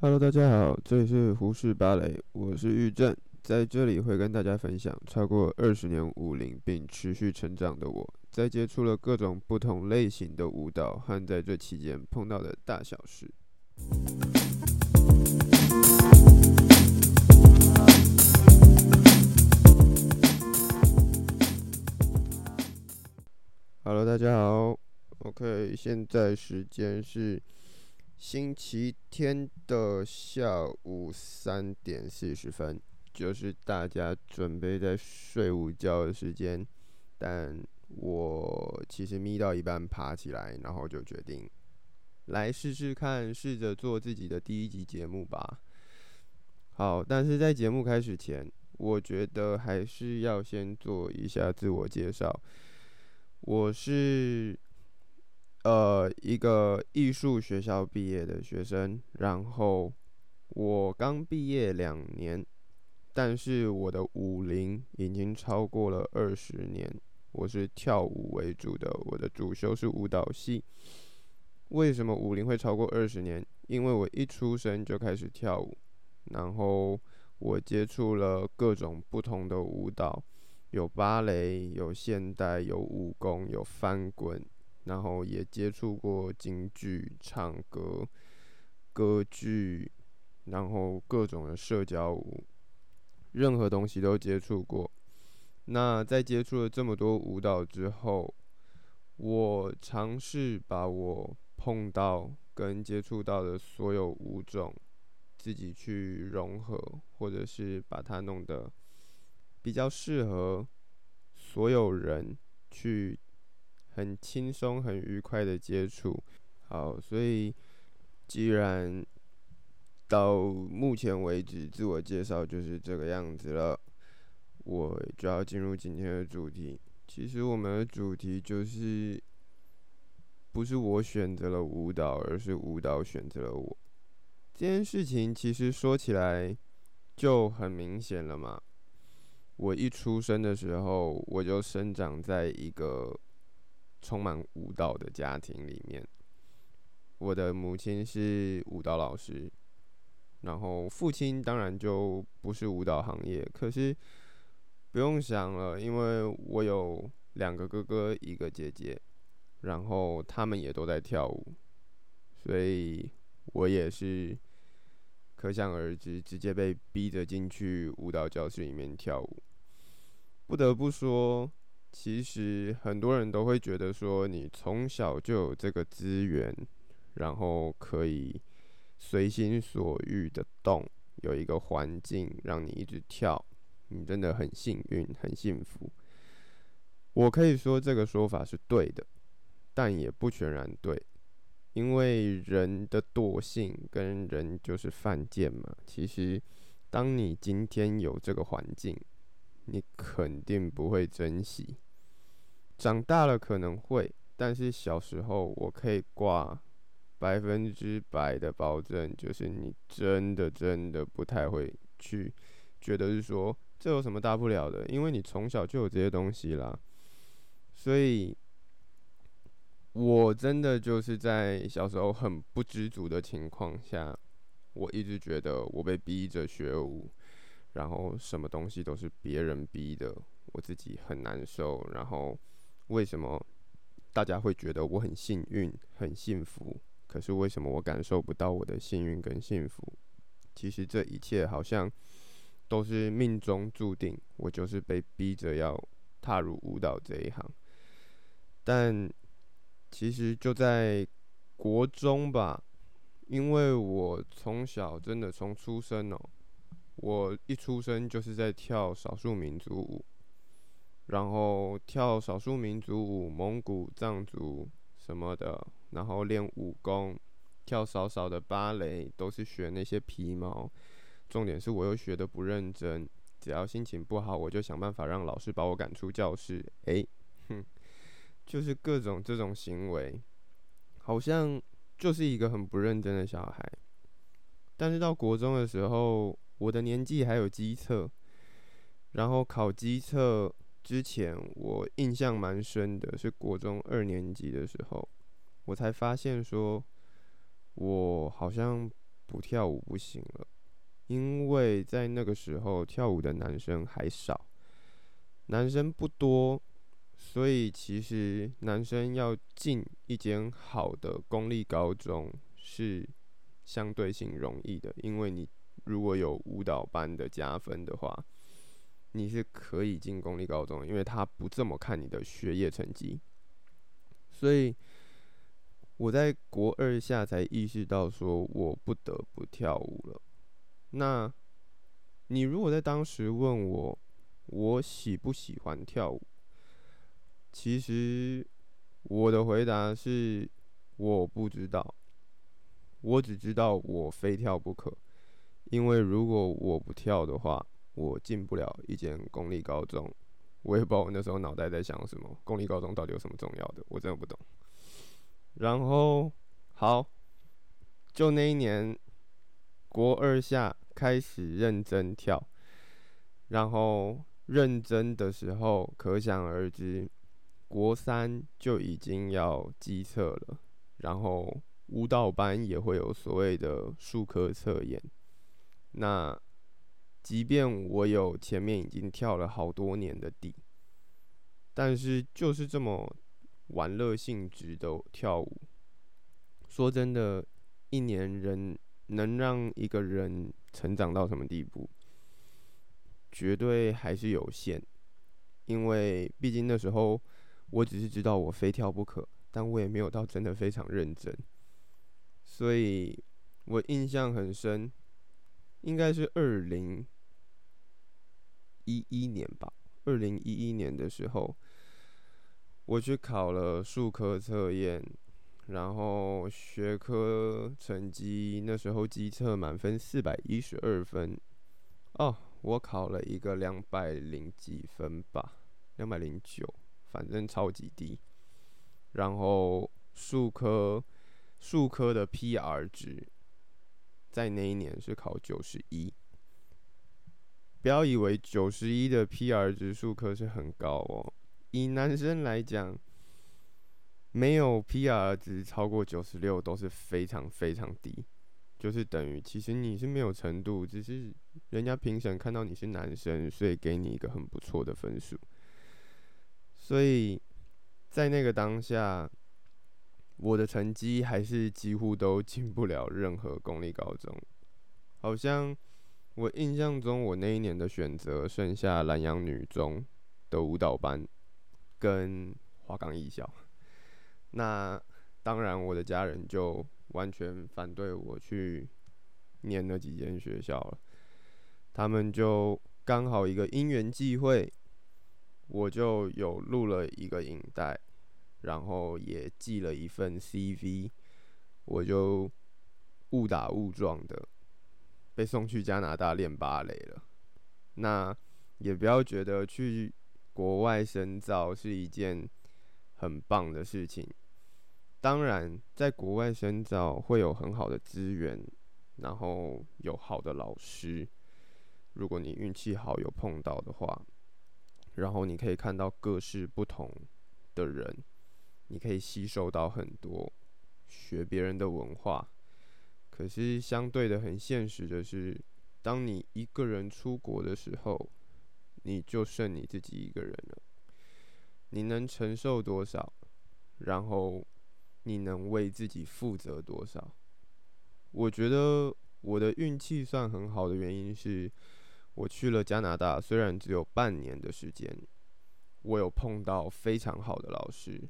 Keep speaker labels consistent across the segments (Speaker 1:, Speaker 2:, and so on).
Speaker 1: Hello，大家好，这里是胡适芭蕾，我是玉正，在这里会跟大家分享超过二十年舞龄并持续成长的我，在接触了各种不同类型的舞蹈和在这期间碰到的大小事。Hello，大家好，OK，现在时间是星期天的下午三点四十分，就是大家准备在睡午觉的时间，但我其实眯到一半爬起来，然后就决定来试试看，试着做自己的第一集节目吧。好，但是在节目开始前，我觉得还是要先做一下自我介绍。我是呃一个艺术学校毕业的学生，然后我刚毕业两年，但是我的舞龄已经超过了二十年。我是跳舞为主的，我的主修是舞蹈系。为什么舞龄会超过二十年？因为我一出生就开始跳舞，然后我接触了各种不同的舞蹈。有芭蕾，有现代，有武功，有翻滚，然后也接触过京剧、唱歌、歌剧，然后各种的社交舞，任何东西都接触过。那在接触了这么多舞蹈之后，我尝试把我碰到跟接触到的所有舞种，自己去融合，或者是把它弄得。比较适合所有人去很轻松、很愉快的接触。好，所以既然到目前为止自我介绍就是这个样子了，我就要进入今天的主题。其实我们的主题就是不是我选择了舞蹈，而是舞蹈选择了我。这件事情其实说起来就很明显了嘛。我一出生的时候，我就生长在一个充满舞蹈的家庭里面。我的母亲是舞蹈老师，然后父亲当然就不是舞蹈行业。可是不用想了，因为我有两个哥哥，一个姐姐，然后他们也都在跳舞，所以我也是可想而知，直接被逼着进去舞蹈教室里面跳舞。不得不说，其实很多人都会觉得说，你从小就有这个资源，然后可以随心所欲的动，有一个环境让你一直跳，你真的很幸运，很幸福。我可以说这个说法是对的，但也不全然对，因为人的惰性跟人就是犯贱嘛。其实，当你今天有这个环境，你肯定不会珍惜，长大了可能会，但是小时候我可以挂百分之百的保证，就是你真的真的不太会去觉得是说这有什么大不了的，因为你从小就有这些东西啦。所以，我真的就是在小时候很不知足的情况下，我一直觉得我被逼着学舞。然后什么东西都是别人逼的，我自己很难受。然后为什么大家会觉得我很幸运、很幸福？可是为什么我感受不到我的幸运跟幸福？其实这一切好像都是命中注定，我就是被逼着要踏入舞蹈这一行。但其实就在国中吧，因为我从小真的从出生哦。我一出生就是在跳少数民族舞，然后跳少数民族舞，蒙古、藏族什么的，然后练武功，跳少少的芭蕾，都是学那些皮毛。重点是我又学得不认真，只要心情不好，我就想办法让老师把我赶出教室。诶，哼，就是各种这种行为，好像就是一个很不认真的小孩。但是到国中的时候。我的年纪还有基测，然后考基测之前，我印象蛮深的，是国中二年级的时候，我才发现说，我好像不跳舞不行了，因为在那个时候跳舞的男生还少，男生不多，所以其实男生要进一间好的公立高中是相对性容易的，因为你如果有舞蹈班的加分的话，你是可以进公立高中，因为他不这么看你的学业成绩，所以。我在国二下才意识到，说我不得不跳舞了。那，你如果在当时问我，我喜不喜欢跳舞？其实我的回答是我不知道，我只知道我非跳不可。因为如果我不跳的话，我进不了一间公立高中。我也不知道我那时候脑袋在想什么，公立高中到底有什么重要的？我真的不懂。然后，好，就那一年，国二下开始认真跳，然后认真的时候，可想而知，国三就已经要基测了，然后舞蹈班也会有所谓的术科测验。那即便我有前面已经跳了好多年的底，但是就是这么。玩乐性质的跳舞，说真的，一年人能让一个人成长到什么地步，绝对还是有限。因为毕竟那时候我只是知道我非跳不可，但我也没有到真的非常认真。所以我印象很深，应该是二零一一年吧，二零一一年的时候。我去考了数科测验，然后学科成绩那时候基测满分四百一十二分，哦，我考了一个两百零几分吧，两百零九，反正超级低。然后数科数科的 PR 值在那一年是考九十一，不要以为九十一的 PR 值数科是很高哦。以男生来讲，没有 PR 值超过九十六都是非常非常低，就是等于其实你是没有程度，只是人家评审看到你是男生，所以给你一个很不错的分数。所以在那个当下，我的成绩还是几乎都进不了任何公立高中。好像我印象中，我那一年的选择剩下南洋女中的舞蹈班。跟华冈艺校，那当然我的家人就完全反对我去念那几间学校了。他们就刚好一个因缘际会，我就有录了一个影带，然后也寄了一份 CV，我就误打误撞的被送去加拿大练芭蕾了。那也不要觉得去。国外深造是一件很棒的事情。当然，在国外深造会有很好的资源，然后有好的老师。如果你运气好有碰到的话，然后你可以看到各式不同的人，你可以吸收到很多，学别人的文化。可是相对的，很现实的是，当你一个人出国的时候。你就剩你自己一个人了，你能承受多少？然后你能为自己负责多少？我觉得我的运气算很好的原因是，我去了加拿大，虽然只有半年的时间，我有碰到非常好的老师，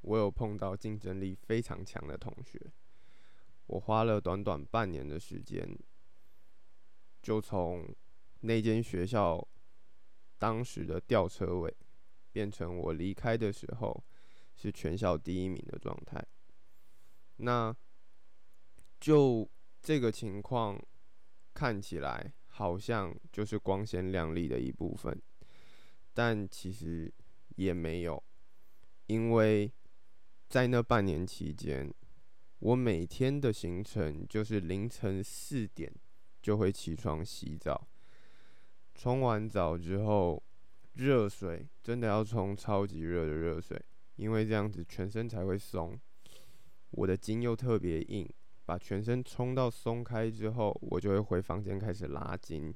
Speaker 1: 我有碰到竞争力非常强的同学，我花了短短半年的时间，就从那间学校。当时的吊车尾，变成我离开的时候是全校第一名的状态。那就这个情况看起来好像就是光鲜亮丽的一部分，但其实也没有，因为在那半年期间，我每天的行程就是凌晨四点就会起床洗澡。冲完澡之后，热水真的要冲超级热的热水，因为这样子全身才会松。我的筋又特别硬，把全身冲到松开之后，我就会回房间开始拉筋，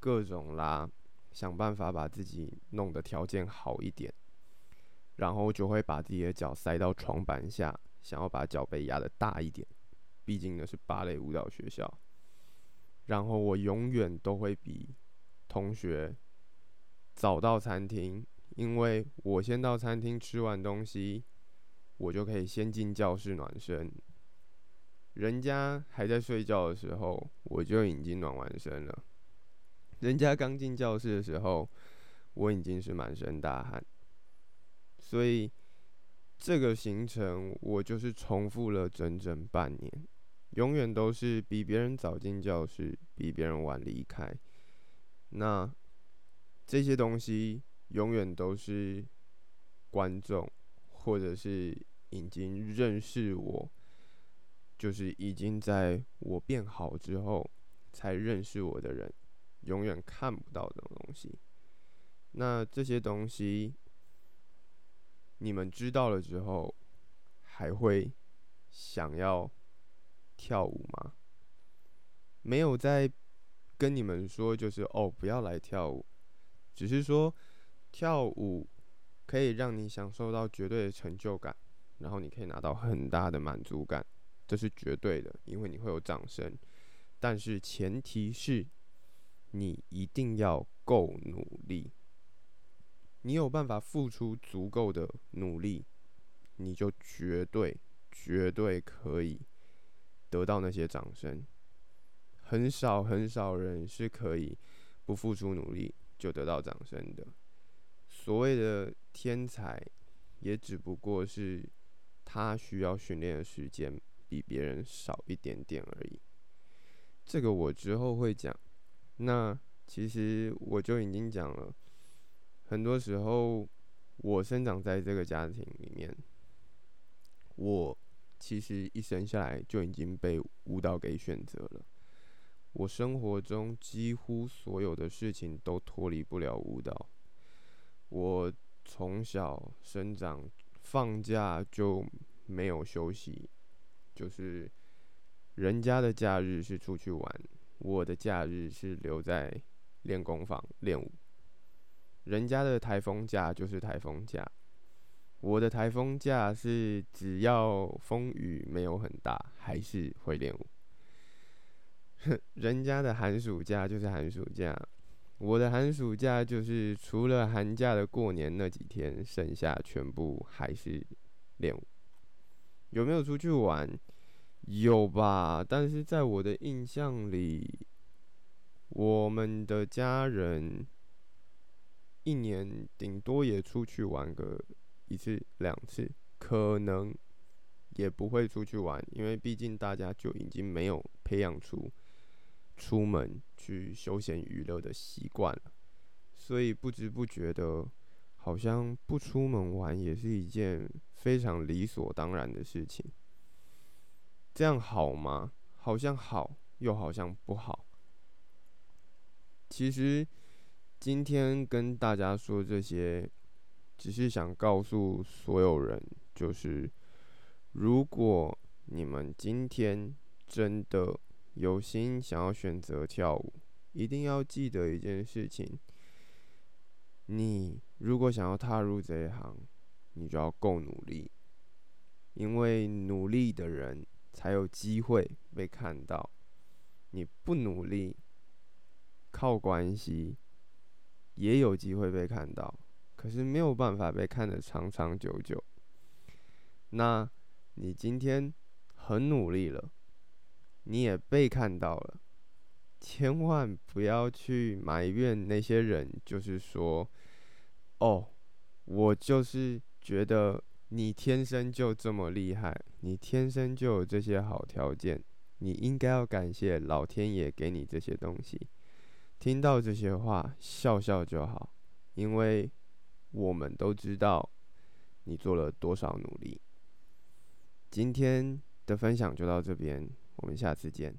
Speaker 1: 各种拉，想办法把自己弄得条件好一点，然后就会把自己的脚塞到床板下，想要把脚背压得大一点，毕竟那是芭蕾舞蹈学校。然后我永远都会比同学早到餐厅，因为我先到餐厅吃完东西，我就可以先进教室暖身。人家还在睡觉的时候，我就已经暖完身了。人家刚进教室的时候，我已经是满身大汗。所以这个行程我就是重复了整整半年。永远都是比别人早进教室，比别人晚离开。那这些东西永远都是观众，或者是已经认识我，就是已经在我变好之后才认识我的人，永远看不到的东西。那这些东西你们知道了之后，还会想要跳舞吗？没有在跟你们说，就是哦，不要来跳舞，只是说跳舞可以让你享受到绝对的成就感，然后你可以拿到很大的满足感，这是绝对的，因为你会有掌声。但是前提是你一定要够努力，你有办法付出足够的努力，你就绝对绝对可以。得到那些掌声，很少很少人是可以不付出努力就得到掌声的。所谓的天才，也只不过是他需要训练的时间比别人少一点点而已。这个我之后会讲。那其实我就已经讲了，很多时候我生长在这个家庭里面，我。其实一生下来就已经被舞蹈给选择了。我生活中几乎所有的事情都脱离不了舞蹈。我从小生长，放假就没有休息，就是人家的假日是出去玩，我的假日是留在练功房练舞。人家的台风假就是台风假。我的台风假是只要风雨没有很大，还是会练舞。人家的寒暑假就是寒暑假，我的寒暑假就是除了寒假的过年那几天，剩下全部还是练舞。有没有出去玩？有吧，但是在我的印象里，我们的家人一年顶多也出去玩个。一次两次可能也不会出去玩，因为毕竟大家就已经没有培养出出门去休闲娱乐的习惯了，所以不知不觉的，好像不出门玩也是一件非常理所当然的事情。这样好吗？好像好，又好像不好。其实今天跟大家说这些。只是想告诉所有人，就是如果你们今天真的有心想要选择跳舞，一定要记得一件事情：你如果想要踏入这一行，你就要够努力，因为努力的人才有机会被看到。你不努力，靠关系也有机会被看到。可是没有办法被看得长长久久。那你今天很努力了，你也被看到了，千万不要去埋怨那些人，就是说，哦，我就是觉得你天生就这么厉害，你天生就有这些好条件，你应该要感谢老天爷给你这些东西。听到这些话，笑笑就好，因为。我们都知道你做了多少努力。今天的分享就到这边，我们下次见。